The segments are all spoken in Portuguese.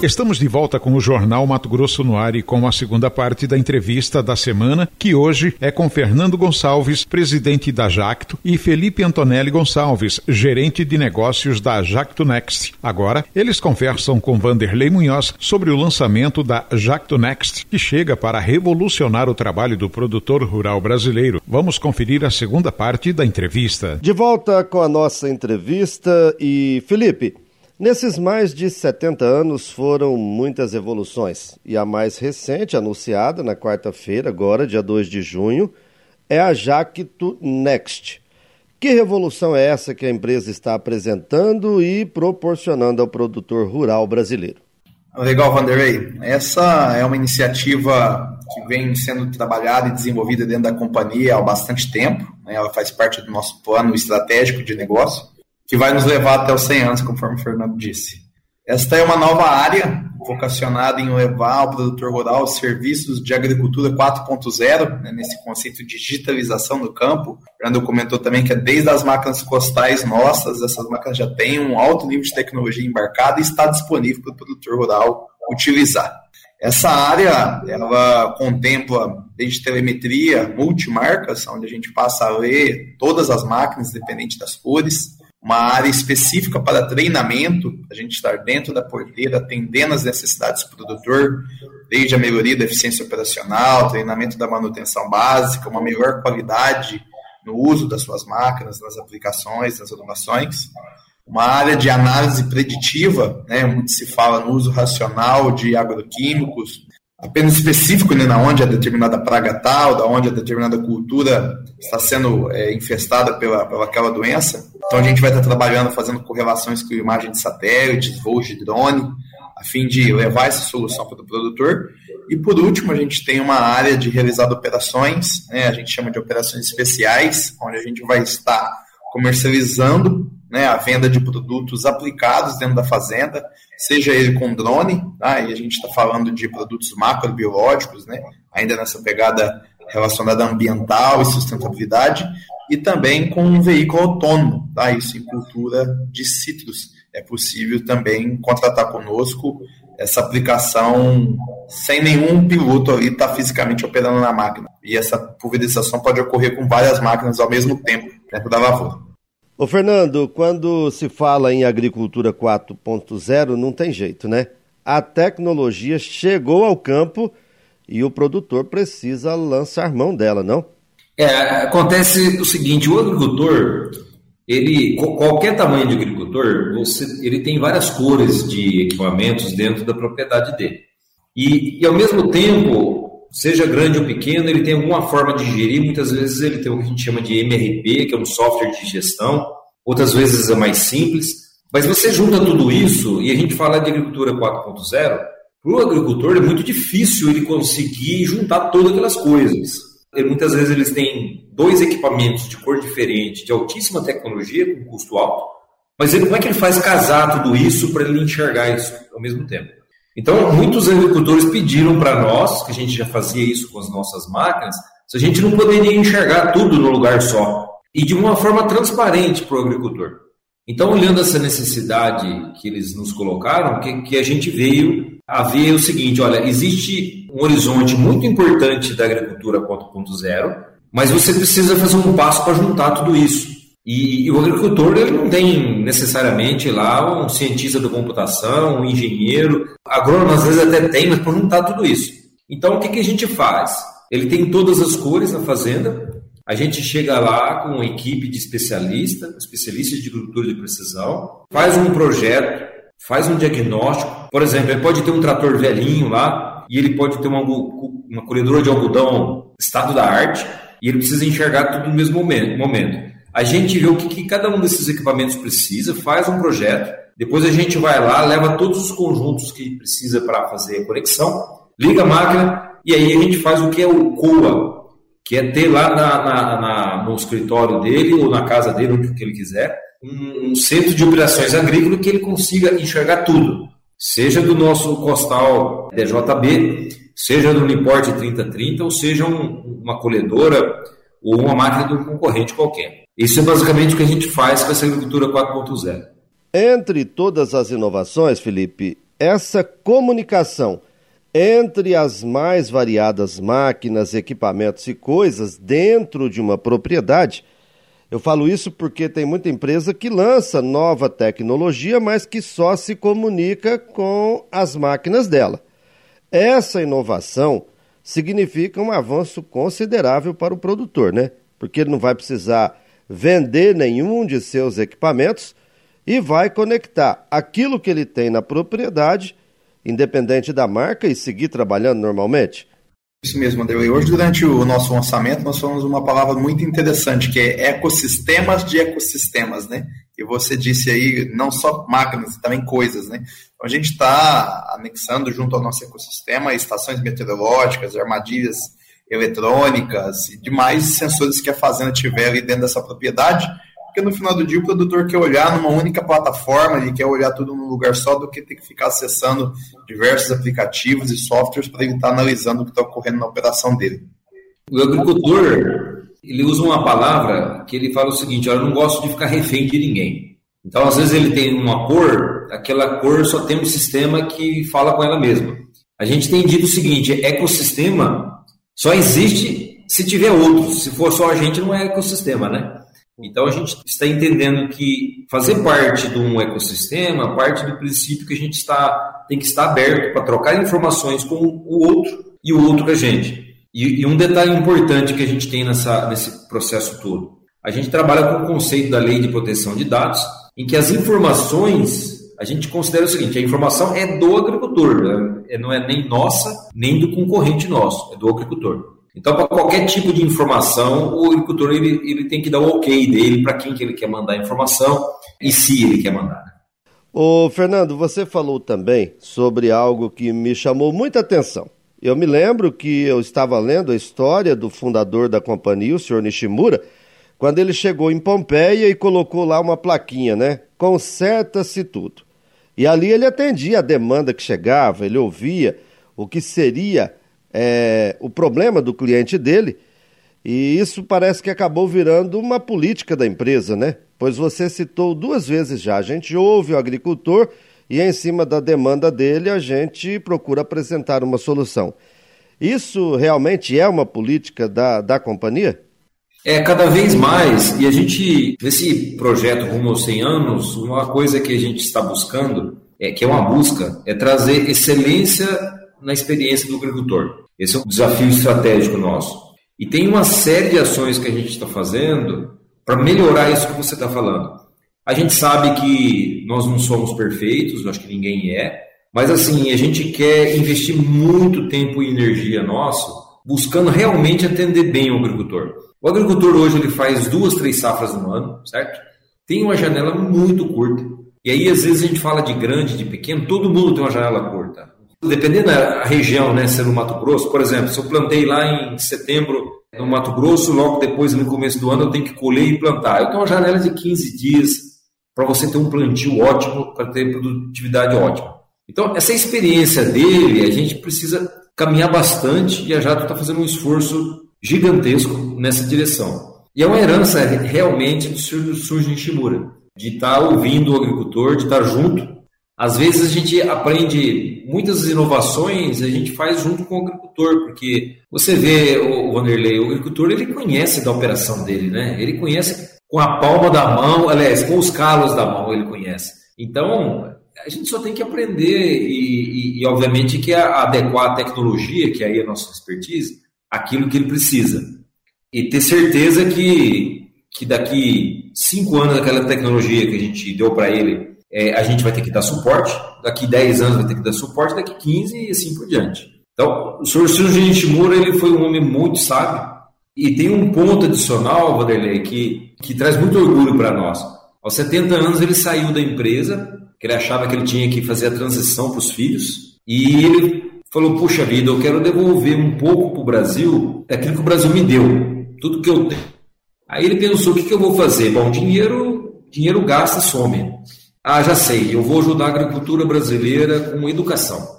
Estamos de volta com o Jornal Mato Grosso no ar e com a segunda parte da entrevista da semana, que hoje é com Fernando Gonçalves, presidente da Jacto, e Felipe Antonelli Gonçalves, gerente de negócios da Jacto Next. Agora, eles conversam com Vanderlei Munhoz sobre o lançamento da Jacto Next, que chega para revolucionar o trabalho do produtor rural brasileiro. Vamos conferir a segunda parte da entrevista. De volta com a nossa entrevista e Felipe, Nesses mais de 70 anos foram muitas evoluções, e a mais recente, anunciada na quarta-feira, agora, dia 2 de junho, é a Jacto Next. Que revolução é essa que a empresa está apresentando e proporcionando ao produtor rural brasileiro? Legal, Vanderlei. Essa é uma iniciativa que vem sendo trabalhada e desenvolvida dentro da companhia há bastante tempo. Né? Ela faz parte do nosso plano estratégico de negócio que vai nos levar até os 100 anos, conforme o Fernando disse. Esta é uma nova área vocacionada em levar ao produtor rural serviços de agricultura 4.0, né, nesse conceito de digitalização do campo. O Fernando comentou também que é desde as máquinas costais nossas, essas máquinas já têm um alto nível de tecnologia embarcada e está disponível para o produtor rural utilizar. Essa área, ela contempla desde telemetria, multimarcas, onde a gente passa a ler todas as máquinas, independente das cores, uma área específica para treinamento, a gente estar dentro da porteira, atendendo as necessidades do produtor, desde a melhoria da eficiência operacional, treinamento da manutenção básica, uma melhor qualidade no uso das suas máquinas, nas aplicações, nas automações. Uma área de análise preditiva, né, onde se fala no uso racional de agroquímicos, apenas específico né, na onde a determinada praga tal, da onde a determinada cultura está sendo é, infestada pela, pela aquela doença. Então a gente vai estar trabalhando, fazendo correlações com imagem de satélites, voos de drone, a fim de levar essa solução para o produtor. E por último, a gente tem uma área de realizar operações, né, a gente chama de operações especiais, onde a gente vai estar comercializando né, a venda de produtos aplicados dentro da fazenda, seja ele com drone, tá? e a gente está falando de produtos macrobiológicos, né, ainda nessa pegada relacionada à ambiental e sustentabilidade, e também com um veículo autônomo, tá? isso em cultura de citros. É possível também contratar conosco essa aplicação sem nenhum piloto ali estar tá fisicamente operando na máquina. E essa pulverização pode ocorrer com várias máquinas ao mesmo tempo dentro da lavoura. Ô Fernando, quando se fala em agricultura 4.0, não tem jeito, né? A tecnologia chegou ao campo e o produtor precisa lançar mão dela, não? É, acontece o seguinte, o agricultor, ele qualquer tamanho de agricultor, você, ele tem várias cores de equipamentos dentro da propriedade dele. E, e ao mesmo tempo, seja grande ou pequeno, ele tem alguma forma de gerir. Muitas vezes ele tem o que a gente chama de MRP, que é um software de gestão, outras vezes é mais simples. Mas você junta tudo isso, e a gente fala de agricultura 4.0, para o agricultor é muito difícil ele conseguir juntar todas aquelas coisas. E muitas vezes eles têm dois equipamentos de cor diferente, de altíssima tecnologia, com custo alto, mas ele, como é que ele faz casar tudo isso para ele enxergar isso ao mesmo tempo? Então, muitos agricultores pediram para nós, que a gente já fazia isso com as nossas máquinas, se a gente não poderia enxergar tudo no lugar só e de uma forma transparente para o agricultor. Então, olhando essa necessidade que eles nos colocaram, que, que a gente veio a ver o seguinte: olha, existe um horizonte muito importante da agricultura 4.0, mas você precisa fazer um passo para juntar tudo isso. E, e, o agricultor ele não tem necessariamente lá um cientista da computação, um engenheiro. Agrônomo às vezes até tem, mas não estar tudo isso. Então o que, que a gente faz? Ele tem todas as cores na fazenda. A gente chega lá com uma equipe de especialistas, especialistas de agricultura de precisão, faz um projeto, faz um diagnóstico. Por exemplo, ele pode ter um trator velhinho lá e ele pode ter uma, uma colhedora de algodão estado da arte e ele precisa enxergar tudo no mesmo momento. A gente vê o que, que cada um desses equipamentos precisa, faz um projeto, depois a gente vai lá, leva todos os conjuntos que precisa para fazer a conexão, liga a máquina e aí a gente faz o que é o COA, que é ter lá na, na, na, no escritório dele ou na casa dele, onde que ele quiser, um, um, centro de operações agrícolas que ele consiga enxergar tudo, seja do nosso costal DJB, seja do Uniporte 3030, ou seja um, uma colhedora ou uma máquina de um concorrente qualquer. Isso é basicamente o que a gente faz com essa agricultura 4.0. Entre todas as inovações, Felipe, essa comunicação entre as mais variadas máquinas, equipamentos e coisas dentro de uma propriedade. Eu falo isso porque tem muita empresa que lança nova tecnologia, mas que só se comunica com as máquinas dela. Essa inovação significa um avanço considerável para o produtor, né? Porque ele não vai precisar vender nenhum de seus equipamentos e vai conectar aquilo que ele tem na propriedade independente da marca e seguir trabalhando normalmente? Isso mesmo, André. E hoje, durante o nosso lançamento, nós falamos uma palavra muito interessante, que é ecossistemas de ecossistemas, né? E você disse aí, não só máquinas, também coisas, né? Então, a gente está anexando junto ao nosso ecossistema estações meteorológicas, armadilhas eletrônicas e demais sensores que a fazenda tiver ali dentro dessa propriedade, porque no final do dia o produtor quer olhar numa única plataforma, ele quer olhar tudo num lugar só do que ter que ficar acessando diversos aplicativos e softwares para ele estar analisando o que está ocorrendo na operação dele. O agricultor, ele usa uma palavra que ele fala o seguinte, eu não gosto de ficar refém de ninguém. Então, às vezes ele tem uma cor, aquela cor só tem um sistema que fala com ela mesma. A gente tem dito o seguinte, ecossistema só existe se tiver outros. Se for só a gente, não é ecossistema, né? Então a gente está entendendo que fazer parte de um ecossistema parte do princípio que a gente está, tem que estar aberto para trocar informações com o outro e o outro com a gente. E, e um detalhe importante que a gente tem nessa, nesse processo todo: a gente trabalha com o conceito da lei de proteção de dados, em que as informações a gente considera o seguinte: a informação é do agricultor, né? não é nem nossa, nem do concorrente nosso, é do agricultor. Então, para qualquer tipo de informação, o agricultor ele, ele tem que dar o ok dele para quem que ele quer mandar a informação e se ele quer mandar. Ô, Fernando, você falou também sobre algo que me chamou muita atenção. Eu me lembro que eu estava lendo a história do fundador da companhia, o senhor Nishimura, quando ele chegou em Pompeia e colocou lá uma plaquinha, né? Conserta-se tudo. E ali ele atendia a demanda que chegava, ele ouvia o que seria é, o problema do cliente dele. E isso parece que acabou virando uma política da empresa, né? Pois você citou duas vezes já. A gente ouve o agricultor e, em cima da demanda dele, a gente procura apresentar uma solução. Isso realmente é uma política da, da companhia? É, cada vez mais. E a gente, nesse projeto Rumo aos 100 anos, uma coisa que a gente está buscando, é, que é uma busca, é trazer excelência na experiência do agricultor. Esse é um desafio estratégico nosso. E tem uma série de ações que a gente está fazendo para melhorar isso que você está falando. A gente sabe que nós não somos perfeitos, acho que ninguém é, mas assim, a gente quer investir muito tempo e energia nosso buscando realmente atender bem o agricultor. O agricultor hoje ele faz duas, três safras no ano, certo? Tem uma janela muito curta. E aí, às vezes, a gente fala de grande, de pequeno, todo mundo tem uma janela curta. Dependendo da região, né, se é no Mato Grosso, por exemplo, se eu plantei lá em setembro no Mato Grosso, logo depois, no começo do ano, eu tenho que colher e plantar. Eu tenho uma janela de 15 dias para você ter um plantio ótimo, para ter produtividade ótima. Então, essa experiência dele, a gente precisa caminhar bastante e a Jato está fazendo um esforço gigantesco nessa direção. E é uma herança realmente do Surge Nishimura, de estar tá ouvindo o agricultor, de estar tá junto às vezes a gente aprende muitas inovações, a gente faz junto com o agricultor, porque você vê o Vanderlei, o agricultor ele conhece da operação dele, né? Ele conhece com a palma da mão, aliás, com os calos da mão ele conhece. Então, a gente só tem que aprender e, e, e obviamente, que adequar a tecnologia, que aí é a nossa expertise, aquilo que ele precisa. E ter certeza que, que daqui cinco anos aquela tecnologia que a gente deu para ele é, a gente vai ter que dar suporte, daqui 10 anos vai ter que dar suporte, daqui 15 e assim por diante. Então, o senhor Silvio Nishimura ele foi um homem muito sábio e tem um ponto adicional, Vanderlei, que, que traz muito orgulho para nós. Aos 70 anos ele saiu da empresa, que ele achava que ele tinha que fazer a transição para os filhos, e ele falou, puxa vida, eu quero devolver um pouco para o Brasil daquilo que o Brasil me deu, tudo que eu tenho. Aí ele pensou, o que, que eu vou fazer? Bom, dinheiro, dinheiro gasta, some. Ah, já sei, eu vou ajudar a agricultura brasileira com educação.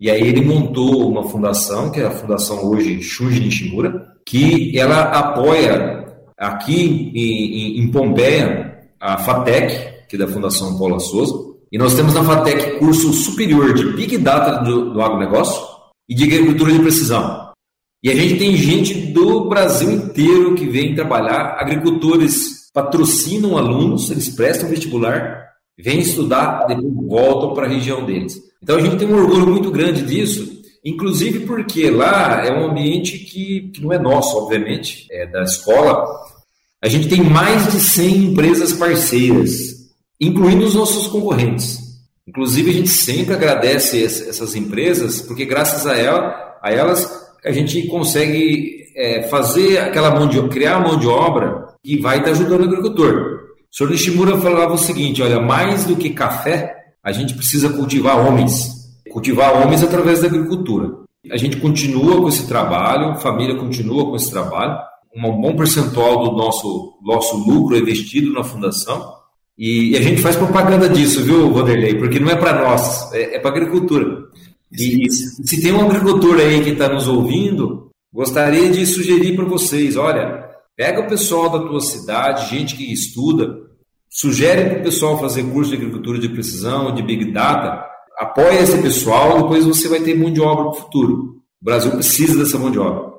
E aí ele montou uma fundação, que é a fundação hoje Shuji Nishimura, que ela apoia aqui em, em, em Pompeia a FATEC, que é da Fundação Paula Souza, E nós temos na FATEC curso superior de Big Data do, do agronegócio e de agricultura de precisão. E a gente tem gente do Brasil inteiro que vem trabalhar, agricultores patrocinam alunos, eles prestam vestibular, vêm estudar, depois voltam para a região deles. Então a gente tem um orgulho muito grande disso, inclusive porque lá é um ambiente que, que não é nosso, obviamente, é da escola. A gente tem mais de 100 empresas parceiras, incluindo os nossos concorrentes. Inclusive a gente sempre agradece essas empresas, porque graças a, a elas a gente consegue é, fazer aquela mão de criar a mão de obra que vai estar ajudando o agricultor. O senhor Nishimura falava o seguinte: olha, mais do que café, a gente precisa cultivar homens. Cultivar homens através da agricultura. A gente continua com esse trabalho, a família continua com esse trabalho. Um bom percentual do nosso, nosso lucro é investido na fundação. E, e a gente faz propaganda disso, viu, Vanderlei? Porque não é para nós, é, é para agricultura. E se tem um agricultor aí que está nos ouvindo, gostaria de sugerir para vocês: olha, pega o pessoal da tua cidade, gente que estuda, sugere para o pessoal fazer curso de agricultura de precisão, de big data, apoia esse pessoal, depois você vai ter mão de obra no futuro. O Brasil precisa dessa mão de obra.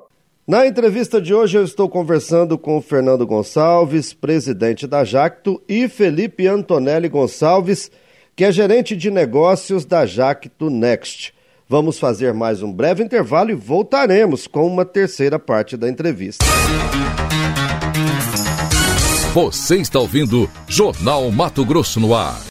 Na entrevista de hoje eu estou conversando com Fernando Gonçalves, presidente da Jacto, e Felipe Antonelli Gonçalves, que é gerente de negócios da Jacto Next. Vamos fazer mais um breve intervalo e voltaremos com uma terceira parte da entrevista. Você está ouvindo Jornal Mato Grosso no Ar.